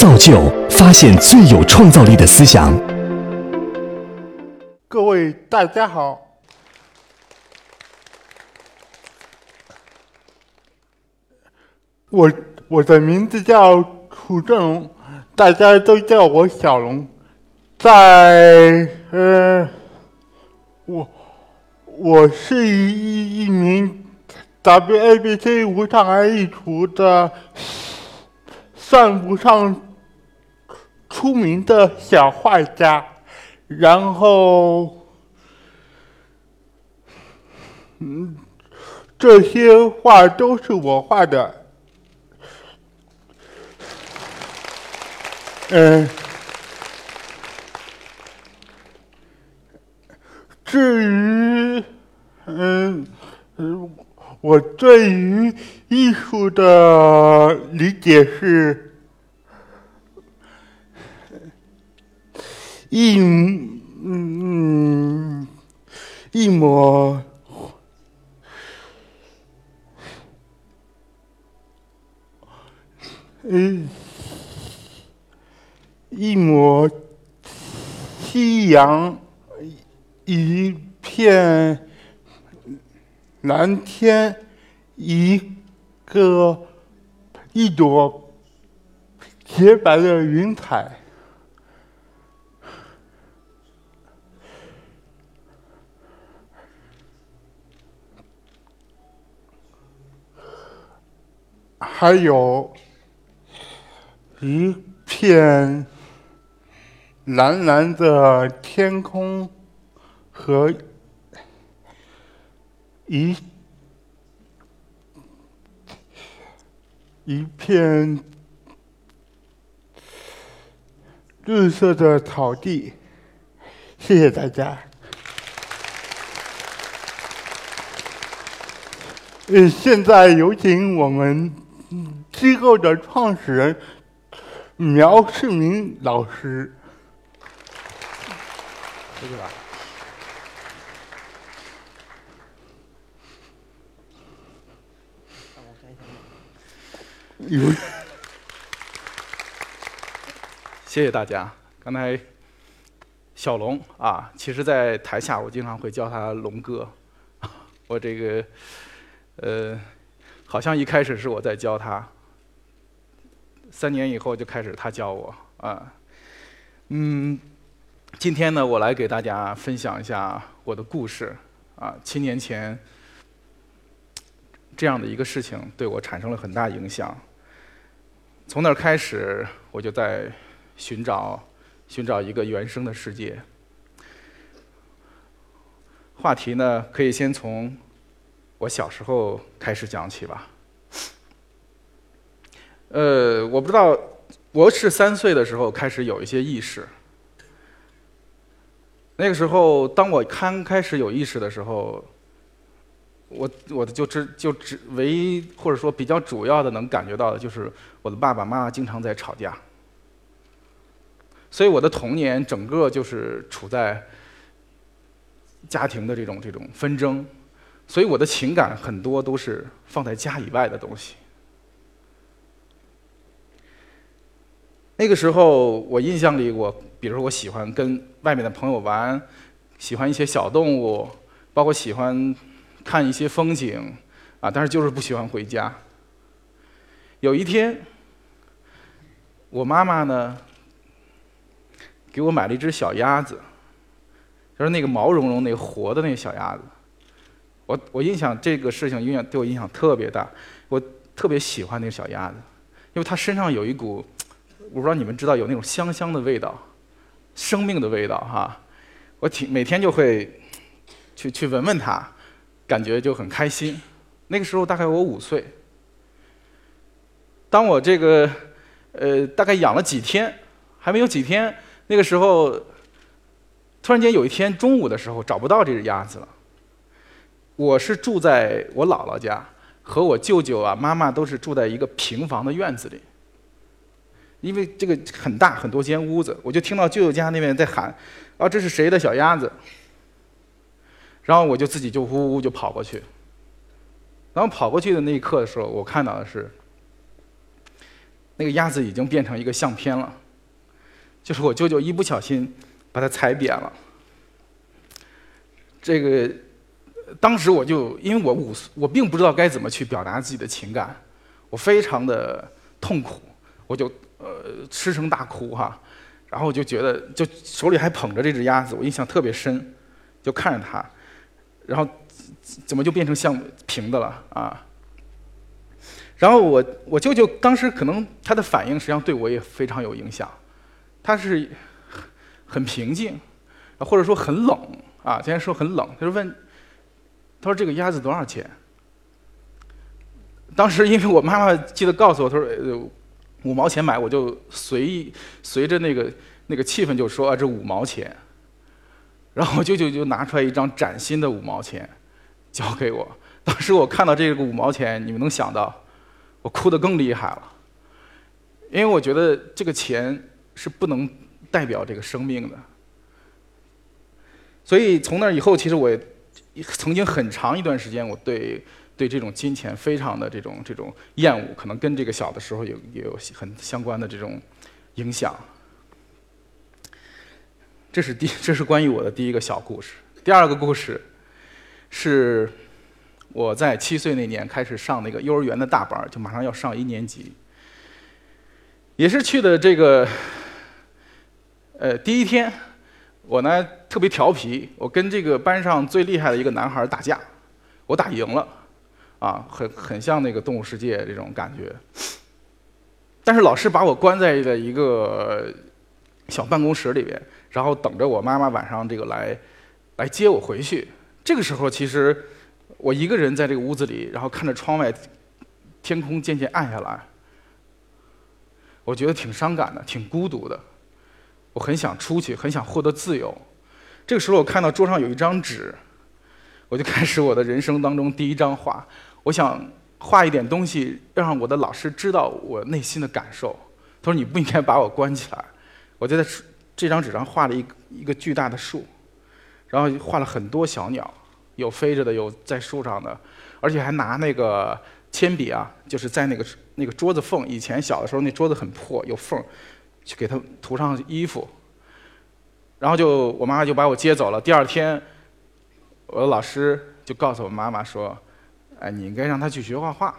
造就发现最有创造力的思想。各位大家好，我我的名字叫楚正龙，大家都叫我小龙。在呃，我我是一一名 WABC 无障碍艺术的，算不上出名的小画家。然后，嗯，这些画都是我画的。嗯，至于，嗯，我对于艺术的理解是，一嗯一抹，嗯。一抹夕阳，一片蓝天，一个一朵洁白的。云彩，还有一片。蓝蓝的天空和一一片绿色的草地，谢谢大家。呃，现在有请我们机构的创始人苗世明老师。谢谢吧。有。谢谢大家。刚才小龙啊，其实，在台下我经常会叫他龙哥。我这个呃，好像一开始是我在教他，三年以后就开始他教我啊，嗯。今天呢，我来给大家分享一下我的故事。啊，七年前这样的一个事情对我产生了很大影响。从那儿开始，我就在寻找寻找一个原生的世界。话题呢，可以先从我小时候开始讲起吧。呃，我不知道，我是三岁的时候开始有一些意识。那个时候，当我刚开始有意识的时候，我我的就只就只唯一或者说比较主要的能感觉到的就是我的爸爸妈妈经常在吵架，所以我的童年整个就是处在家庭的这种这种纷争，所以我的情感很多都是放在家以外的东西。那个时候，我印象里，我比如说我喜欢跟外面的朋友玩，喜欢一些小动物，包括喜欢看一些风景，啊，但是就是不喜欢回家。有一天，我妈妈呢给我买了一只小鸭子，就是那个毛茸茸、那个活的那个小鸭子。我我印象这个事情，影响对我影响特别大。我特别喜欢那个小鸭子，因为它身上有一股。我不知道你们知道有那种香香的味道，生命的味道哈。我挺每天就会去去闻闻它，感觉就很开心。那个时候大概我五岁。当我这个呃大概养了几天，还没有几天，那个时候突然间有一天中午的时候找不到这只鸭子了。我是住在我姥姥家，和我舅舅啊妈妈都是住在一个平房的院子里。因为这个很大很多间屋子，我就听到舅舅家那边在喊：“啊，这是谁的小鸭子？”然后我就自己就呜呜就跑过去。然后跑过去的那一刻的时候，我看到的是那个鸭子已经变成一个相片了，就是我舅舅一不小心把它踩扁了。这个当时我就因为我五岁，我并不知道该怎么去表达自己的情感，我非常的痛苦，我就呃失声大哭哈，然后我就觉得就手里还捧着这只鸭子，我印象特别深，就看着它，然后怎么就变成像平的了啊？然后我我舅舅当时可能他的反应实际上对我也非常有影响，他是很平静，或者说很冷啊。今天说很冷，他就问，他说这个鸭子多少钱？当时因为我妈妈记得告诉我，他说五毛钱买，我就随意随着那个那个气氛就说啊这五毛钱。然后我舅舅就拿出来一张崭新的五毛钱，交给我。当时我看到这个五毛钱，你们能想到？我哭得更厉害了，因为我觉得这个钱是不能代表这个生命的。所以从那以后，其实我 曾经很长一段时间，我对对这种金钱非常的这种这种厌恶，可能跟这个小的时候有也有很相关的这种影响。这是第这是关于我的第一个小故事。第二个故事是。我在七岁那年开始上那个幼儿园的大班就马上要上一年级。也是去的这个，呃，第一天，我呢特别调皮，我跟这个班上最厉害的一个男孩打架，我打赢了，啊，很很像那个《动物世界》这种感觉。但是老师把我关在了一个小办公室里边，然后等着我妈妈晚上这个来来接我回去。这个时候其实。我一个人在这个屋子里，然后看着窗外，天空渐渐暗下来，我觉得挺伤感的，挺孤独的。我很想出去，很想获得自由。这个时候，我看到桌上有一张纸，我就开始我的人生当中第一张画。我想画一点东西，让我的老师知道我内心的感受。他说：“你不应该把我关起来。”我就在这张纸上画了一一个巨大的树，然后画了很多小鸟。有飞着的，有在树上的，而且还拿那个铅笔啊，就是在那个那个桌子缝。以前小的时候，那桌子很破，有缝，去给他涂上衣服。然后就我妈妈就把我接走了。第二天，我的老师就告诉我妈妈说：“哎，你应该让他去学画画。”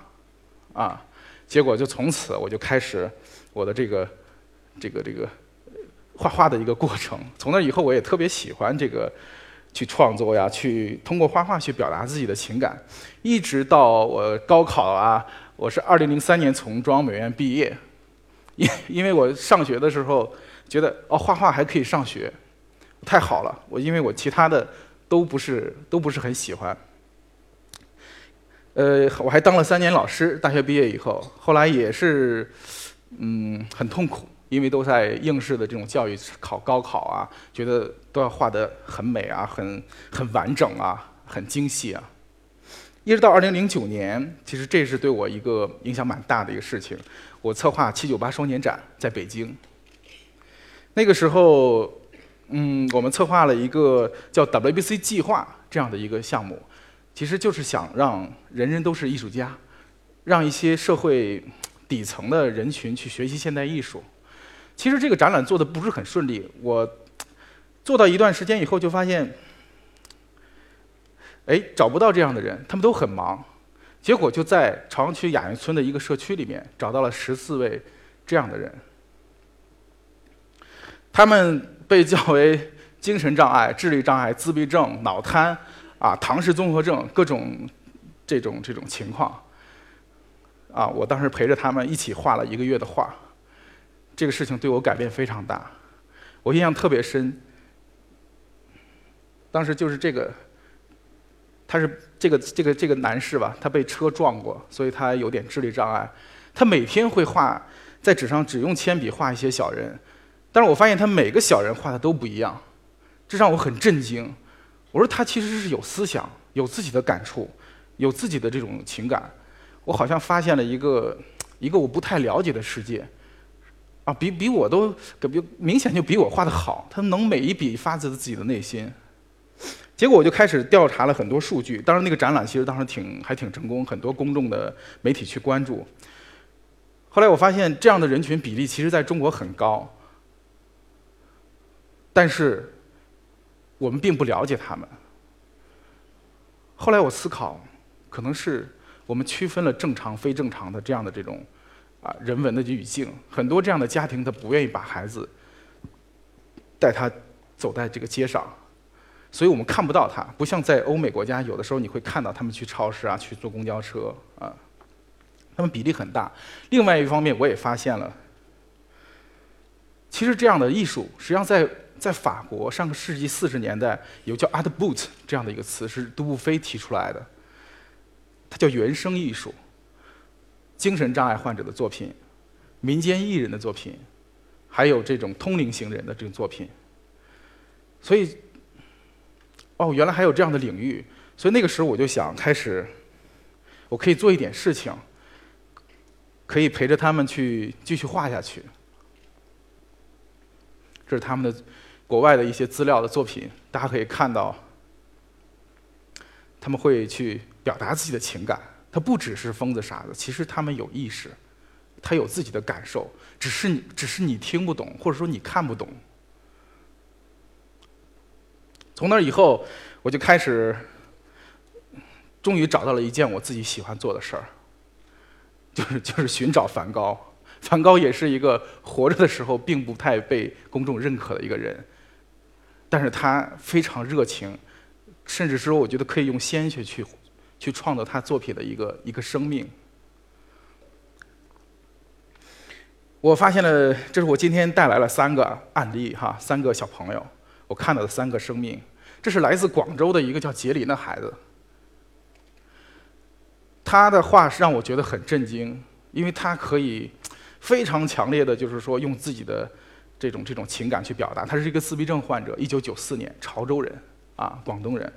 啊，结果就从此我就开始我的这个这个这个画画的一个过程。从那以后，我也特别喜欢这个。去创作呀，去通过画画去表达自己的情感，一直到我高考啊，我是二零零三年从中央美院毕业，因 因为我上学的时候觉得哦画画还可以上学，太好了，我因为我其他的都不是都不是很喜欢，呃我还当了三年老师，大学毕业以后，后来也是嗯很痛苦。因为都在应试的这种教育考高考啊，觉得都要画得很美啊，很很完整啊，很精细啊。一直到二零零九年，其实这是对我一个影响蛮大的一个事情。我策划七九八双年展在北京。那个时候，嗯，我们策划了一个叫 WBC 计划这样的一个项目，其实就是想让人人都是艺术家，让一些社会底层的人群去学习现代艺术。其实这个展览做的不是很顺利，我做到一段时间以后就发现，哎，找不到这样的人，他们都很忙。结果就在朝阳区雅运村的一个社区里面找到了十四位这样的人，他们被叫为精神障碍、智力障碍、自闭症、脑瘫啊、唐氏综合症各种这种这种情况。啊，我当时陪着他们一起画了一个月的画。这个事情对我改变非常大，我印象特别深。当时就是这个，他是这个这个这个男士吧，他被车撞过，所以他有点智力障碍。他每天会画在纸上，只用铅笔画一些小人，但是我发现他每个小人画的都不一样，这让我很震惊。我说他其实是有思想，有自己的感触，有自己的这种情感。我好像发现了一个一个我不太了解的世界。啊，比比我都，比明显就比我画的好。他能每一笔发自自己的内心。结果我就开始调查了很多数据。当然，那个展览其实当时挺还挺成功，很多公众的媒体去关注。后来我发现这样的人群比例其实在中国很高，但是我们并不了解他们。后来我思考，可能是我们区分了正常、非正常的这样的这种啊人文的语境，很多这样的家庭他不愿意把孩子带他走在这个街上，所以我们看不到它，不像在欧美国家，有的时候你会看到他们去超市啊，去坐公交车啊。他们比例很大。另外一方面，我也发现了，其实这样的艺术，实际上在在法国上个世纪四十年代有叫 art boot 这样的一个词，是杜布菲提出来的。它叫原生艺术，精神障碍患者的作品，民间艺人的作品，还有这种通灵型人的这种作品。所以，哦，原来还有这样的领域。所以那个时候我就想开始，我可以做一点事情。可以陪着他们去继续画下去。这是他们的国外的一些资料的作品，大家可以看到，他们会去表达自己的情感。他不只是疯子傻子，其实他们有意识，他有自己的感受，只是你只是你听不懂，或者说你看不懂。从那以后，我就开始，终于找到了一件我自己喜欢做的事儿。就是就是寻找梵高，梵高也是一个活着的时候并不太被公众认可的一个人，但是他非常热情，甚至说我觉得可以用鲜血去去创造他作品的一个一个生命。我发现了，这是我今天带来了三个案例哈，三个小朋友，我看到的三个生命，这是来自广州的一个叫杰林的孩子。他的话是让我觉得很震惊，因为他可以非常强烈的，就是说用自己的这种这种情感去表达。他是一个自闭症患者，一九九四年，潮州人，啊，广东人。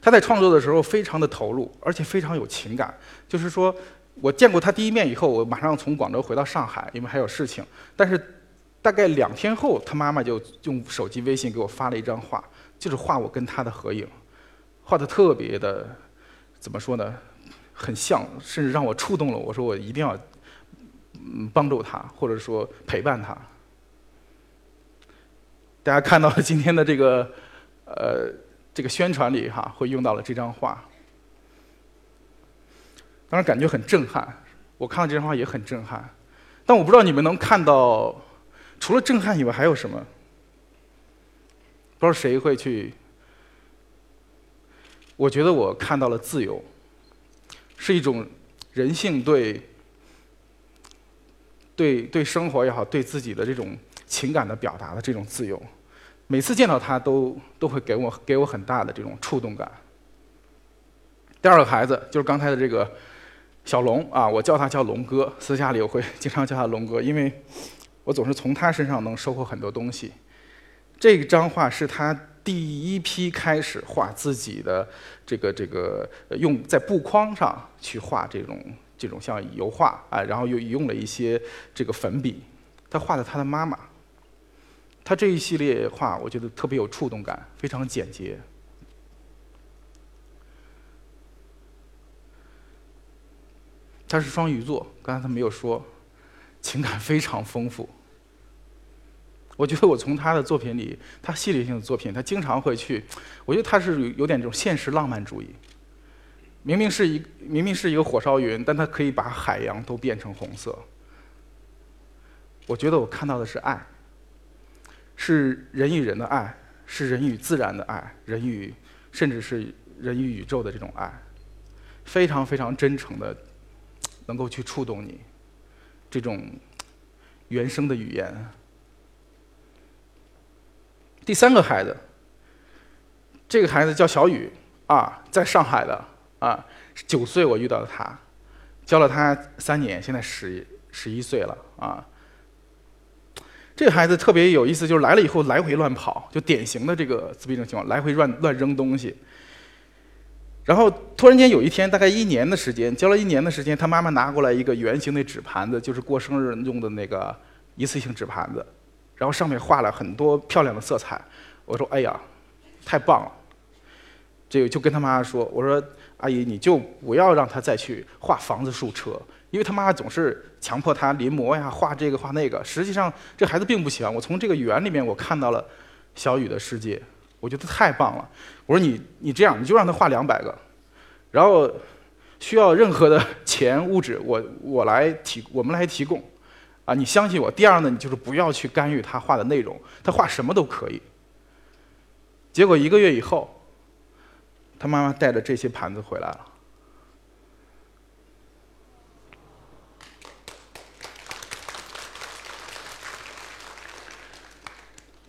他在创作的时候非常的投入，而且非常有情感。就是说我见过他第一面以后，我马上从广州回到上海，因为还有事情。但是大概两天后，他妈妈就用手机微信给我发了一张画，就是画我跟他的合影。画的特别的，怎么说呢？很像，甚至让我触动了。我说我一定要，嗯，帮助他，或者说陪伴他。大家看到了今天的这个，呃，这个宣传里哈，会用到了这张画。当然感觉很震撼，我看到这张画也很震撼。但我不知道你们能看到，除了震撼以外还有什么？不知道谁会去。我觉得我看到了自由，是一种人性对对对生活也好，对自己的这种情感的表达的这种自由。每次见到他，都都会给我给我很大的这种触动感。第二个孩子就是刚才的这个小龙啊，我叫他叫龙哥，私下里我会经常叫他龙哥，因为我总是从他身上能收获很多东西。这张画是他。第一批开始画自己的这个这个用在布框上去画这种这种像油画啊，然后又用了一些这个粉笔，他画的他的妈妈。他这一系列画我觉得特别有触动感，非常简洁。他是双鱼座，刚才他没有说，情感非常丰富。我觉得我从他的作品里，他系列性的作品，他经常会去，我觉得他是有点这种现实浪漫主义。明明是一明明是一个火烧云，但他可以把海洋都变成红色。我觉得我看到的是爱，是人与人的爱，是人与自然的爱，人与甚至是人与宇宙的这种爱，非常非常真诚的，能够去触动你，这种原生的语言。第三个孩子，这个孩子叫小雨啊，在上海的啊，九岁我遇到了他，教了他三年，现在十十一岁了啊。这个孩子特别有意思，就是来了以后来回乱跑，就典型的这个自闭症情况，来回乱乱扔东西。然后突然间有一天，大概一年的时间，教了一年的时间，他妈妈拿过来一个圆形的纸盘子，就是过生日用的那个一次性纸盘子。然后上面画了很多漂亮的色彩，我说：“哎呀，太棒了！”这个就跟他妈说：“我说阿姨，你就不要让他再去画房子、树、车，因为他妈妈总是强迫他临摹呀，画这个画那个。实际上，这孩子并不喜欢。我从这个园里面，我看到了小雨的世界，我觉得太棒了。我说你你这样，你就让他画两百个，然后需要任何的钱物质，我我来提，我们来提供。啊，你相信我。第二呢，你就是不要去干预他画的内容，他画什么都可以。结果一个月以后。”他妈妈带着这些盘子回来了，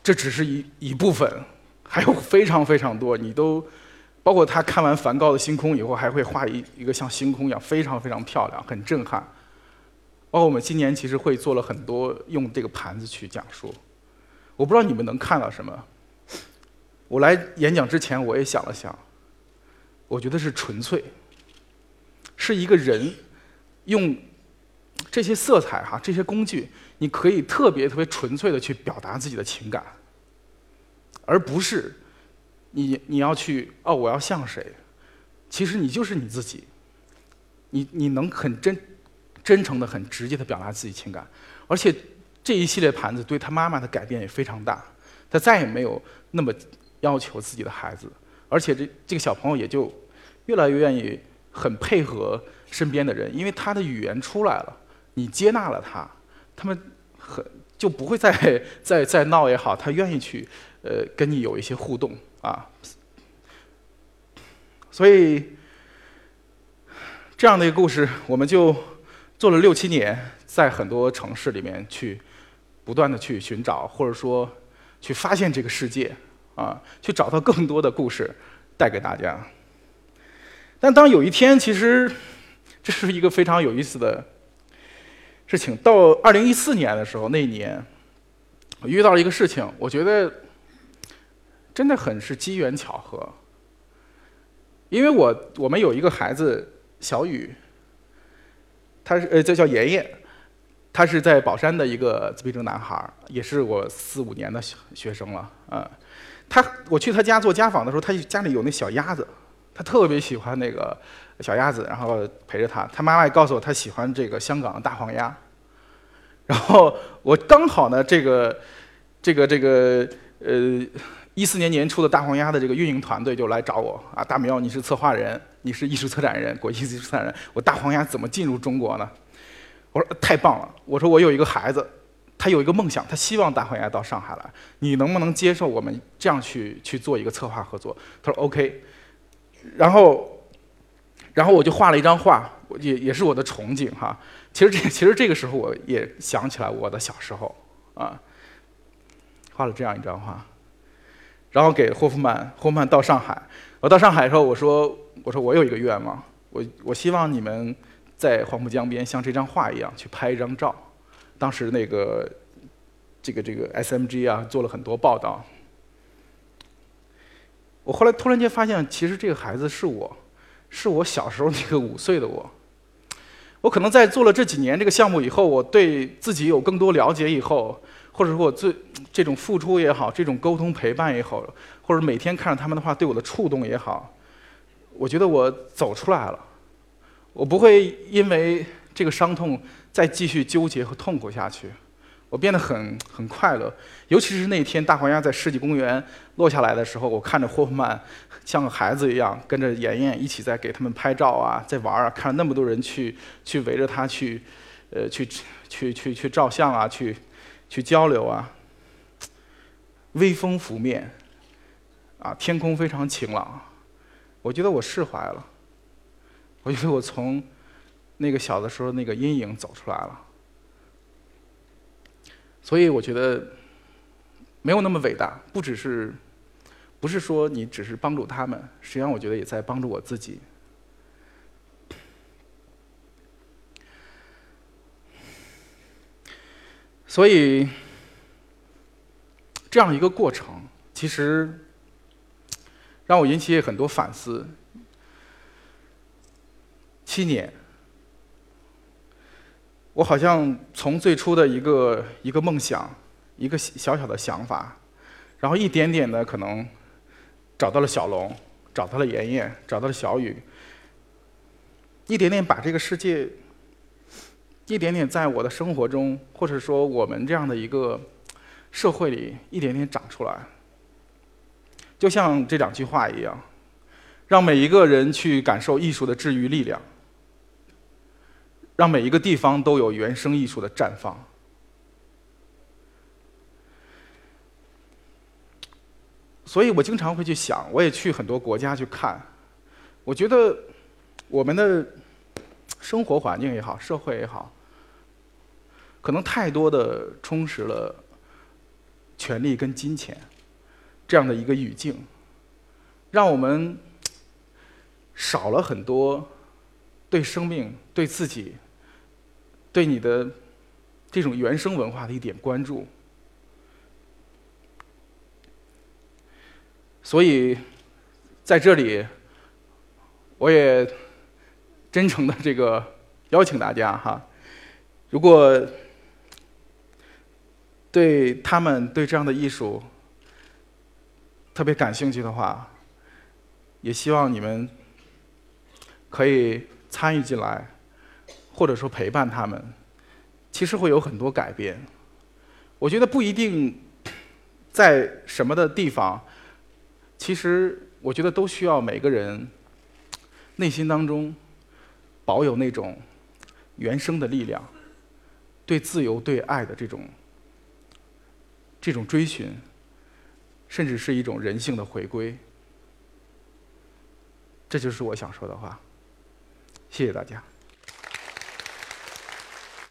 这只是一一部分，还有非常非常多。你都包括他看完梵高的星空以后，还会画一一个像星空一样非常非常漂亮，很震撼。包括我们今年其实会做了很多用这个盘子去讲述，我不知道你们能看到什么。我来演讲之前，我也想了想。我觉得是纯粹，是一个人用这些色彩哈，这些工具，你可以特别特别纯粹的去表达自己的情感，而不是你你要去哦，我要像谁？其实你就是你自己，你你能很真真诚的、很直接的表达自己情感，而且这一系列盘子对他妈妈的改变也非常大，他再也没有那么要求自己的孩子。而且这这个小朋友也就越来越愿意很配合身边的人，因为他的语言出来了，你接纳了他，他们很就不会再再再闹也好，他愿意去呃跟你有一些互动啊。所以这样的一个故事，我们就做了六七年，在很多城市里面去不断的去寻找，或者说去发现这个世界。啊，去找到更多的故事，带给大家。但当有一天，其实这是一个非常有意思的事情。到二零一四年的时候，那一年我遇到了一个事情，我觉得真的很是机缘巧合。因为我我们有一个孩子小雨，他是呃，这叫爷爷，他是在宝山的一个自闭症男孩，也是我四五年的学生了啊。他，我去他家做家访的时候，他家里有那小鸭子，他特别喜欢那个小鸭子，然后陪着他。他妈妈也告诉我，他喜欢这个香港的大黄鸭。然后我刚好呢，这个，这个，这个，呃，一四年年初的大黄鸭的这个运营团队就来找我啊，大苗，你是策划人，你是艺术策展人，国际艺术策展人，我大黄鸭怎么进入中国呢？我说太棒了，我说我有一个孩子。他有一个梦想，他希望大黄鸭到上海来。你能不能接受我们这样去去做一个策划合作？他说 OK。然后，然后我就画了一张画，也也是我的憧憬哈。其实这其实这个时候我也想起来我的小时候啊，画了这样一张画，然后给霍夫曼，霍夫曼到上海。我到上海的时候，我说我说我有一个愿望，我我希望你们在黄浦江边像这张画一样去拍一张照。当时那个，这个这个 SMG 啊，做了很多报道。我后来突然间发现，其实这个孩子是我，是我小时候那个五岁的我。我可能在做了这几年这个项目以后，我对自己有更多了解以后，或者说我最这种付出也好，这种沟通陪伴也好，或者每天看着他们的话对我的触动也好，我觉得我走出来了。我不会因为这个伤痛。再继续纠结和痛苦下去，我变得很很快乐。尤其是那天大黄鸭在世纪公园落下来的时候，我看着霍夫曼像个孩子一样跟着妍妍一起在给他们拍照啊，在玩啊，看着那么多人去去围着他去，呃，去去去去照相啊，去去交流啊。微风拂面，啊，天空非常晴朗，我觉得我释怀了。我觉得我从。那个小的时候，那个阴影走出来了，所以我觉得没有那么伟大。不只是，不是说你只是帮助他们，实际上我觉得也在帮助我自己。所以这样一个过程，其实让我引起很多反思。七年。我好像从最初的一个一个梦想，一个小小的想法，然后一点点的可能找到了小龙，找。到了妍妍，找到了小雨，一点点把这个世界，一点点在我的生活中，或者说我们这样的一个社会里，一点点长出来。就像这两句话一样，让每一个人去感受艺术的治愈力量，让每一个地方都有原生艺术的绽放。所以我经常会去想，我也去很多国家去看。我觉得我们的生活环境也好，社会也好，可能太多的充实了权力跟金钱这样的一个语境，让我们少了很多对生命、对自己、对你的这种原生文化的一点关注。所以，在这里，我也真诚的这个邀请大家哈，如果对他们对这样的艺术特别感兴趣的话，也希望你们可以参与进来，或者说陪伴他们，其实会有很多改变。我觉得不一定在什么的地方。其实，我觉得都需要每个人内心当中保有那种原生的力量，对自由、对爱的这种这种追寻，甚至是一种人性的回归。这就是我想说的话。谢谢大家。